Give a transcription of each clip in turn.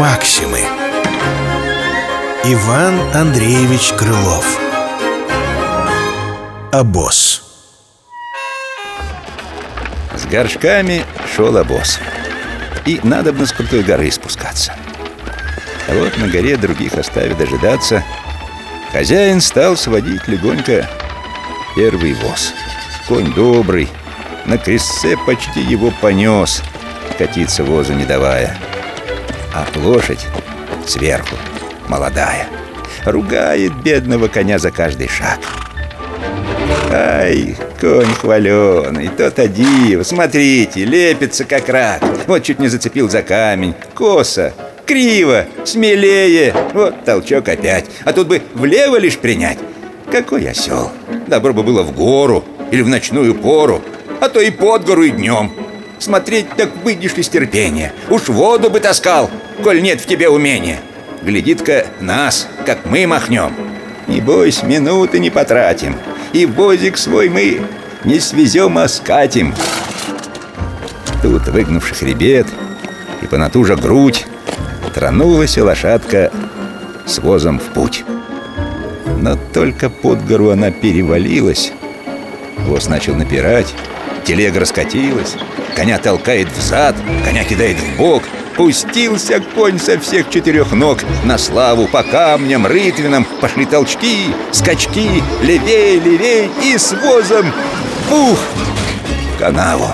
Максимы. Иван Андреевич Крылов. Обоз. С горшками шел обоз. И надо бы с крутой горы спускаться. А вот на горе других оставив дожидаться. Хозяин стал сводить легонько первый воз. Конь добрый, на крестце почти его понес Катиться возу не давая. А лошадь сверху молодая Ругает бедного коня за каждый шаг. Ай, конь хваленый, тот один, смотрите, лепится как рак. Вот чуть не зацепил за камень, косо, криво, смелее. Вот толчок опять, а тут бы влево лишь принять. Какой осел, добро бы было в гору или в ночную пору А то и под гору и днем Смотреть так выйдешь из терпения. Уж воду бы таскал, коль нет в тебе умения. Глядит-ка нас, как мы махнем Не бойся, минуты не потратим И возик свой мы не свезем, а скатим. Тут, выгнувший хребет И понатужа грудь Тронулась лошадка с возом в путь Но только под гору она перевалилась. Воз начал напирать Телега раскатилась Коня толкает взад, коня кидает в бок. Пустился конь со всех четырех ног. На славу по камням рытвинам Пошли толчки, скачки. Левей, левей и с возом. Ух! В канаву.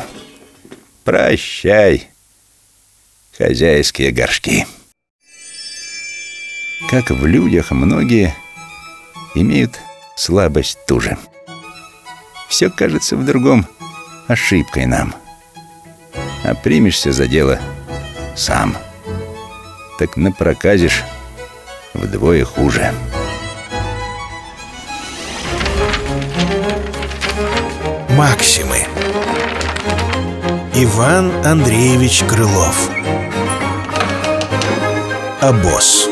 Прощай, хозяйские горшки. Как в людях многие имеют слабость ту же. Все кажется в другом ошибкой нам. А примешься за дело – сам. Так напроказишь вдвое хуже. Максимы. Иван Андреевич Крылов. Обоз.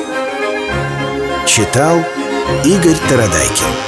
Читал Игорь Тарадайкин